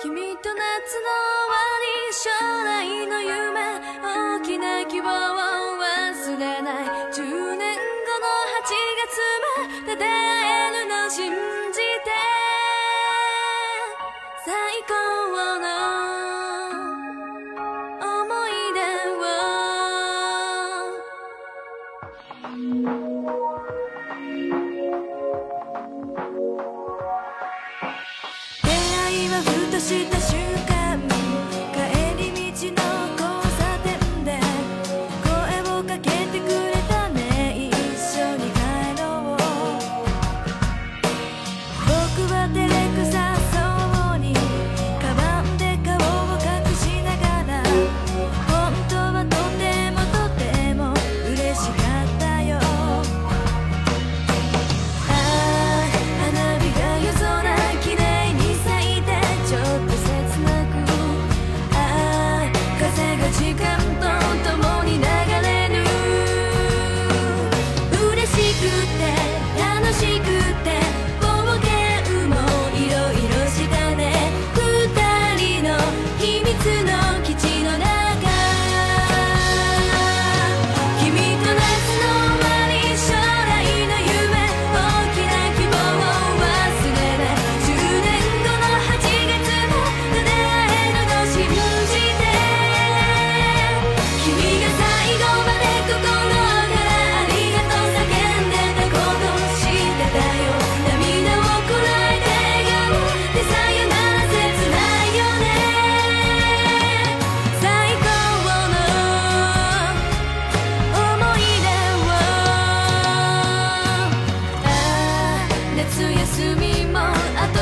君と夏の終わり将来の夢大きな希望を忘れない。10年後の8月まで出会えるの信じて最高の思い出をとした瞬間しくて夏休みもあと